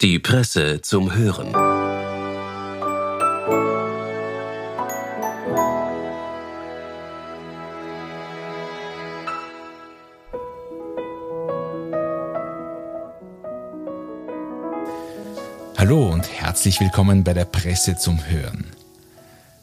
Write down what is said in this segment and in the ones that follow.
Die Presse zum Hören. Hallo und herzlich willkommen bei der Presse zum Hören.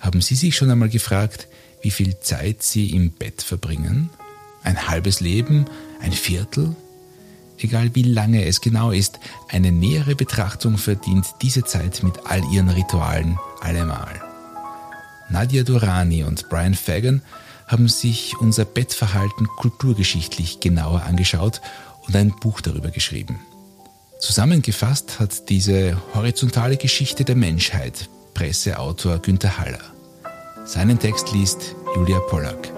Haben Sie sich schon einmal gefragt, wie viel Zeit Sie im Bett verbringen? Ein halbes Leben? Ein Viertel? Egal wie lange es genau ist, eine nähere Betrachtung verdient diese Zeit mit all ihren Ritualen allemal. Nadia Durrani und Brian Fagan haben sich unser Bettverhalten kulturgeschichtlich genauer angeschaut und ein Buch darüber geschrieben. Zusammengefasst hat diese horizontale Geschichte der Menschheit Presseautor Günther Haller. Seinen Text liest Julia Pollack.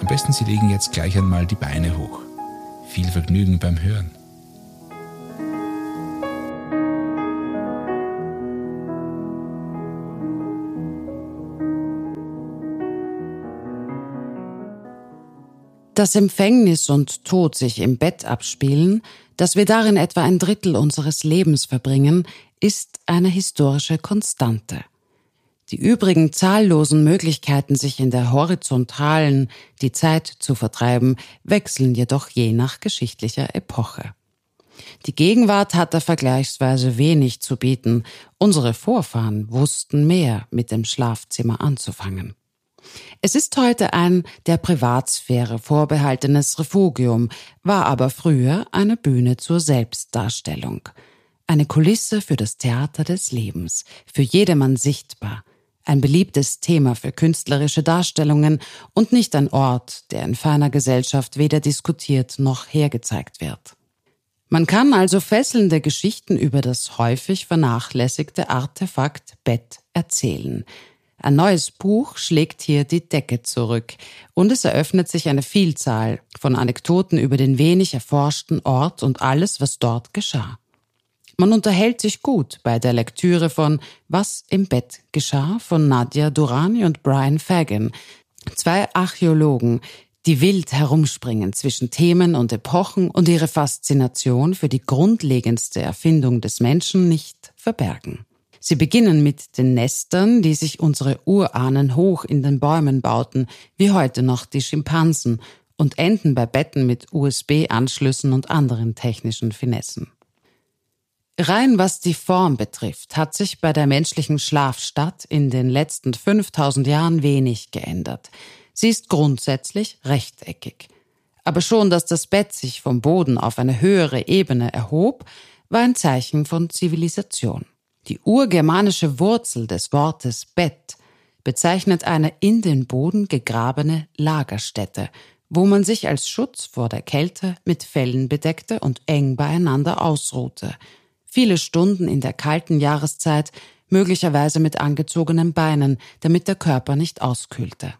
Am besten Sie legen jetzt gleich einmal die Beine hoch. Viel Vergnügen beim Hören. Dass Empfängnis und Tod sich im Bett abspielen, dass wir darin etwa ein Drittel unseres Lebens verbringen, ist eine historische Konstante. Die übrigen zahllosen Möglichkeiten, sich in der horizontalen die Zeit zu vertreiben, wechseln jedoch je nach geschichtlicher Epoche. Die Gegenwart hat da vergleichsweise wenig zu bieten. Unsere Vorfahren wussten mehr mit dem Schlafzimmer anzufangen. Es ist heute ein der Privatsphäre vorbehaltenes Refugium, war aber früher eine Bühne zur Selbstdarstellung. Eine Kulisse für das Theater des Lebens, für jedermann sichtbar, ein beliebtes Thema für künstlerische Darstellungen und nicht ein Ort, der in feiner Gesellschaft weder diskutiert noch hergezeigt wird. Man kann also fesselnde Geschichten über das häufig vernachlässigte Artefakt Bett erzählen, ein neues Buch schlägt hier die Decke zurück und es eröffnet sich eine Vielzahl von Anekdoten über den wenig erforschten Ort und alles, was dort geschah. Man unterhält sich gut bei der Lektüre von Was im Bett geschah von Nadia Durani und Brian Fagan, zwei Archäologen, die wild herumspringen zwischen Themen und Epochen und ihre Faszination für die grundlegendste Erfindung des Menschen nicht verbergen. Sie beginnen mit den Nestern, die sich unsere Urahnen hoch in den Bäumen bauten, wie heute noch die Schimpansen, und enden bei Betten mit USB-Anschlüssen und anderen technischen Finessen. Rein was die Form betrifft, hat sich bei der menschlichen Schlafstadt in den letzten 5000 Jahren wenig geändert. Sie ist grundsätzlich rechteckig. Aber schon, dass das Bett sich vom Boden auf eine höhere Ebene erhob, war ein Zeichen von Zivilisation. Die urgermanische Wurzel des Wortes Bett bezeichnet eine in den Boden gegrabene Lagerstätte, wo man sich als Schutz vor der Kälte mit Fellen bedeckte und eng beieinander ausruhte. Viele Stunden in der kalten Jahreszeit, möglicherweise mit angezogenen Beinen, damit der Körper nicht auskühlte.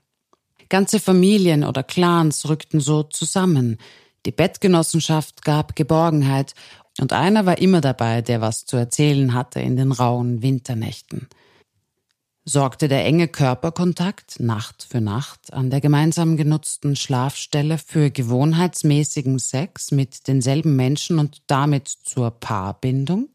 Ganze Familien oder Clans rückten so zusammen. Die Bettgenossenschaft gab Geborgenheit und einer war immer dabei, der was zu erzählen hatte in den rauen Winternächten. Sorgte der enge Körperkontakt Nacht für Nacht an der gemeinsam genutzten Schlafstelle für gewohnheitsmäßigen Sex mit denselben Menschen und damit zur Paarbindung?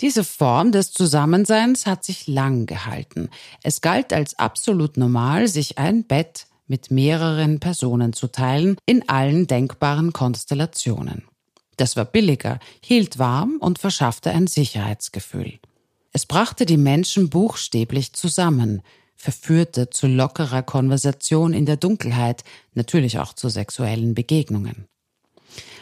Diese Form des Zusammenseins hat sich lang gehalten. Es galt als absolut normal, sich ein Bett mit mehreren Personen zu teilen in allen denkbaren Konstellationen. Das war billiger, hielt warm und verschaffte ein Sicherheitsgefühl. Es brachte die Menschen buchstäblich zusammen, verführte zu lockerer Konversation in der Dunkelheit, natürlich auch zu sexuellen Begegnungen.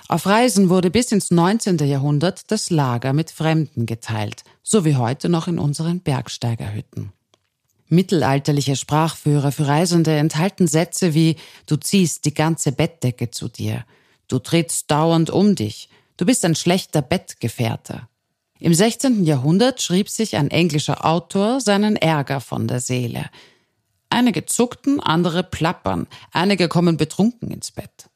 Auf Reisen wurde bis ins 19. Jahrhundert das Lager mit Fremden geteilt, so wie heute noch in unseren Bergsteigerhütten. Mittelalterliche Sprachführer für Reisende enthalten Sätze wie Du ziehst die ganze Bettdecke zu dir, Du trittst dauernd um dich. Du bist ein schlechter Bettgefährte. Im 16. Jahrhundert schrieb sich ein englischer Autor seinen Ärger von der Seele. Einige zuckten, andere plappern, einige kommen betrunken ins Bett.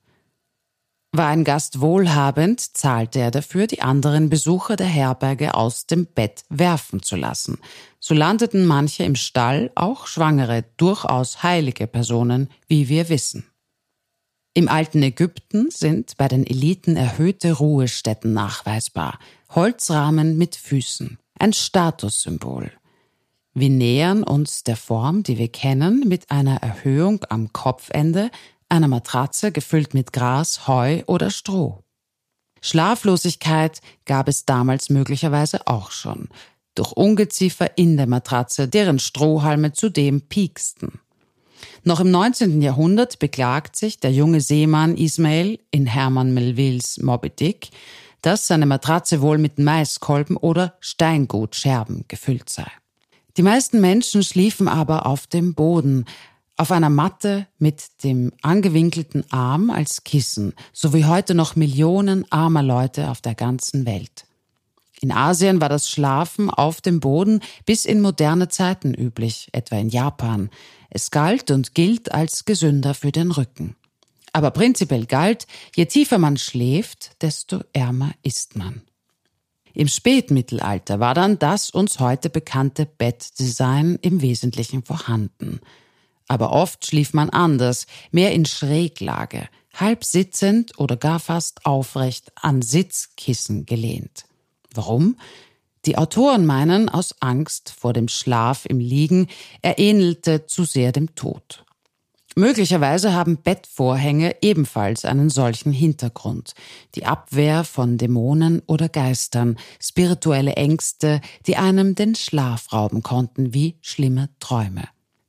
War ein Gast wohlhabend, zahlte er dafür, die anderen Besucher der Herberge aus dem Bett werfen zu lassen. So landeten manche im Stall, auch Schwangere, durchaus heilige Personen, wie wir wissen. Im alten Ägypten sind bei den Eliten erhöhte Ruhestätten nachweisbar, Holzrahmen mit Füßen, ein Statussymbol. Wir nähern uns der Form, die wir kennen, mit einer Erhöhung am Kopfende, einer Matratze gefüllt mit Gras, Heu oder Stroh. Schlaflosigkeit gab es damals möglicherweise auch schon, durch Ungeziefer in der Matratze, deren Strohhalme zudem pieksten. Noch im 19. Jahrhundert beklagt sich der junge Seemann Ismail in Hermann Melvilles Moby Dick, dass seine Matratze wohl mit Maiskolben oder Steingutscherben gefüllt sei. Die meisten Menschen schliefen aber auf dem Boden, auf einer Matte mit dem angewinkelten Arm als Kissen, so wie heute noch Millionen armer Leute auf der ganzen Welt. In Asien war das Schlafen auf dem Boden bis in moderne Zeiten üblich, etwa in Japan. Es galt und gilt als gesünder für den Rücken. Aber prinzipiell galt, je tiefer man schläft, desto ärmer ist man. Im Spätmittelalter war dann das uns heute bekannte Bettdesign im Wesentlichen vorhanden. Aber oft schlief man anders, mehr in Schräglage, halb sitzend oder gar fast aufrecht an Sitzkissen gelehnt. Warum? Die Autoren meinen, aus Angst vor dem Schlaf im Liegen, er ähnelte zu sehr dem Tod. Möglicherweise haben Bettvorhänge ebenfalls einen solchen Hintergrund. Die Abwehr von Dämonen oder Geistern, spirituelle Ängste, die einem den Schlaf rauben konnten wie schlimme Träume.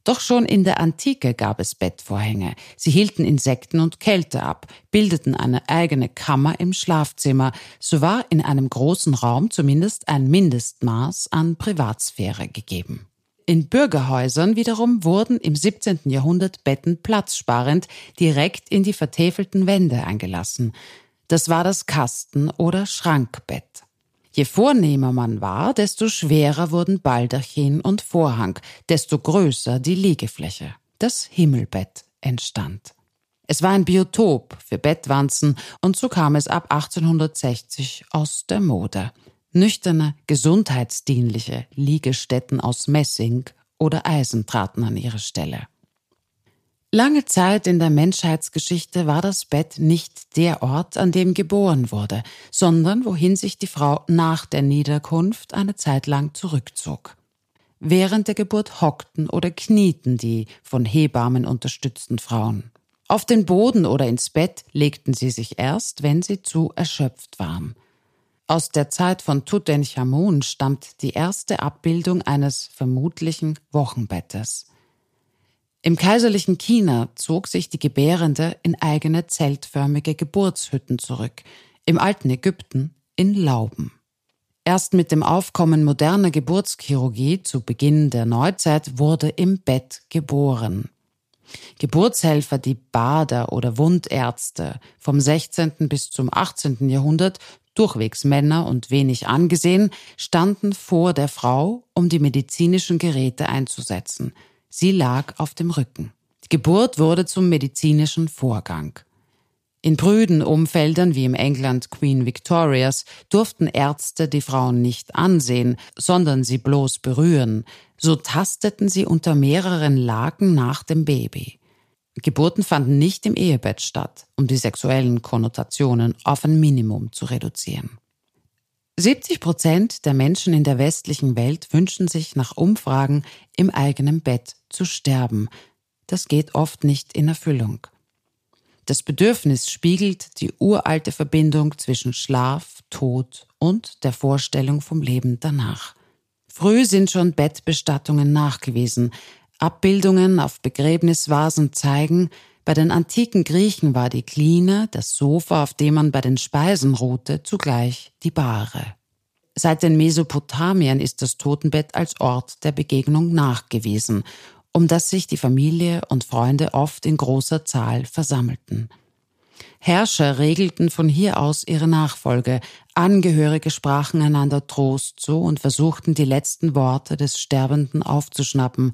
Doch schon in der Antike gab es Bettvorhänge. Sie hielten Insekten und Kälte ab, bildeten eine eigene Kammer im Schlafzimmer. So war in einem großen Raum zumindest ein Mindestmaß an Privatsphäre gegeben. In Bürgerhäusern wiederum wurden im 17. Jahrhundert Betten platzsparend direkt in die vertäfelten Wände eingelassen. Das war das Kasten- oder Schrankbett. Je vornehmer man war, desto schwerer wurden Baldachin und Vorhang, desto größer die Liegefläche. Das Himmelbett entstand. Es war ein Biotop für Bettwanzen und so kam es ab 1860 aus der Mode nüchterne, gesundheitsdienliche Liegestätten aus Messing oder Eisen traten an ihre Stelle. Lange Zeit in der Menschheitsgeschichte war das Bett nicht der Ort, an dem geboren wurde, sondern wohin sich die Frau nach der Niederkunft eine Zeit lang zurückzog. Während der Geburt hockten oder knieten die von Hebammen unterstützten Frauen. Auf den Boden oder ins Bett legten sie sich erst, wenn sie zu erschöpft waren. Aus der Zeit von Tutanchamun stammt die erste Abbildung eines vermutlichen Wochenbettes. Im kaiserlichen China zog sich die Gebärende in eigene zeltförmige Geburtshütten zurück, im alten Ägypten in Lauben. Erst mit dem Aufkommen moderner Geburtschirurgie zu Beginn der Neuzeit wurde im Bett geboren. Geburtshelfer, die Bader oder Wundärzte vom 16. bis zum 18. Jahrhundert durchwegs Männer und wenig angesehen, standen vor der Frau, um die medizinischen Geräte einzusetzen. Sie lag auf dem Rücken. Die Geburt wurde zum medizinischen Vorgang. In prüden Umfeldern wie im England Queen Victorias durften Ärzte die Frauen nicht ansehen, sondern sie bloß berühren. So tasteten sie unter mehreren Laken nach dem Baby. Geburten fanden nicht im Ehebett statt, um die sexuellen Konnotationen auf ein Minimum zu reduzieren. 70 Prozent der Menschen in der westlichen Welt wünschen sich nach Umfragen im eigenen Bett zu sterben. Das geht oft nicht in Erfüllung. Das Bedürfnis spiegelt die uralte Verbindung zwischen Schlaf, Tod und der Vorstellung vom Leben danach. Früh sind schon Bettbestattungen nachgewiesen, Abbildungen auf Begräbnisvasen zeigen, bei den antiken Griechen war die Kline, das Sofa, auf dem man bei den Speisen ruhte, zugleich die Bahre. Seit den Mesopotamien ist das Totenbett als Ort der Begegnung nachgewiesen, um das sich die Familie und Freunde oft in großer Zahl versammelten. Herrscher regelten von hier aus ihre Nachfolge, Angehörige sprachen einander Trost zu und versuchten die letzten Worte des Sterbenden aufzuschnappen,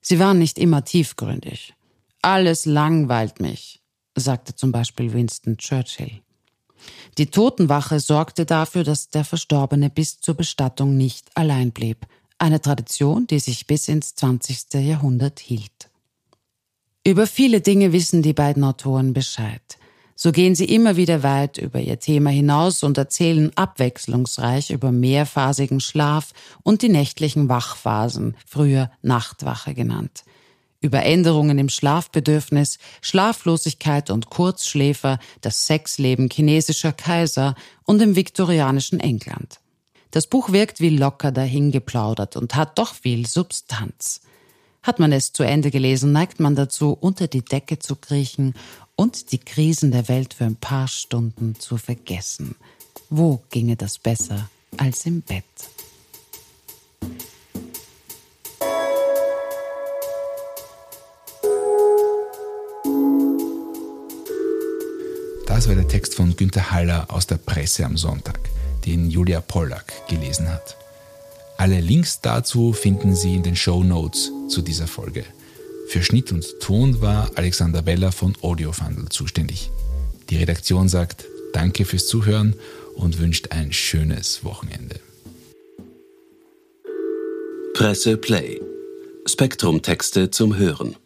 Sie waren nicht immer tiefgründig. Alles langweilt mich, sagte zum Beispiel Winston Churchill. Die Totenwache sorgte dafür, dass der Verstorbene bis zur Bestattung nicht allein blieb, eine Tradition, die sich bis ins 20. Jahrhundert hielt. Über viele Dinge wissen die beiden Autoren Bescheid. So gehen sie immer wieder weit über ihr Thema hinaus und erzählen abwechslungsreich über mehrphasigen Schlaf und die nächtlichen Wachphasen, früher Nachtwache genannt. Über Änderungen im Schlafbedürfnis, Schlaflosigkeit und Kurzschläfer, das Sexleben chinesischer Kaiser und im viktorianischen England. Das Buch wirkt wie locker dahingeplaudert und hat doch viel Substanz. Hat man es zu Ende gelesen, neigt man dazu, unter die Decke zu kriechen und die Krisen der Welt für ein paar Stunden zu vergessen. Wo ginge das besser als im Bett? Das war der Text von Günter Haller aus der Presse am Sonntag, den Julia Pollack gelesen hat. Alle Links dazu finden Sie in den Show Notes zu dieser Folge. Für Schnitt und Ton war Alexander Weller von Audiofundel zuständig. Die Redaktion sagt Danke fürs Zuhören und wünscht ein schönes Wochenende. Presse Play. Spektrum Texte zum Hören.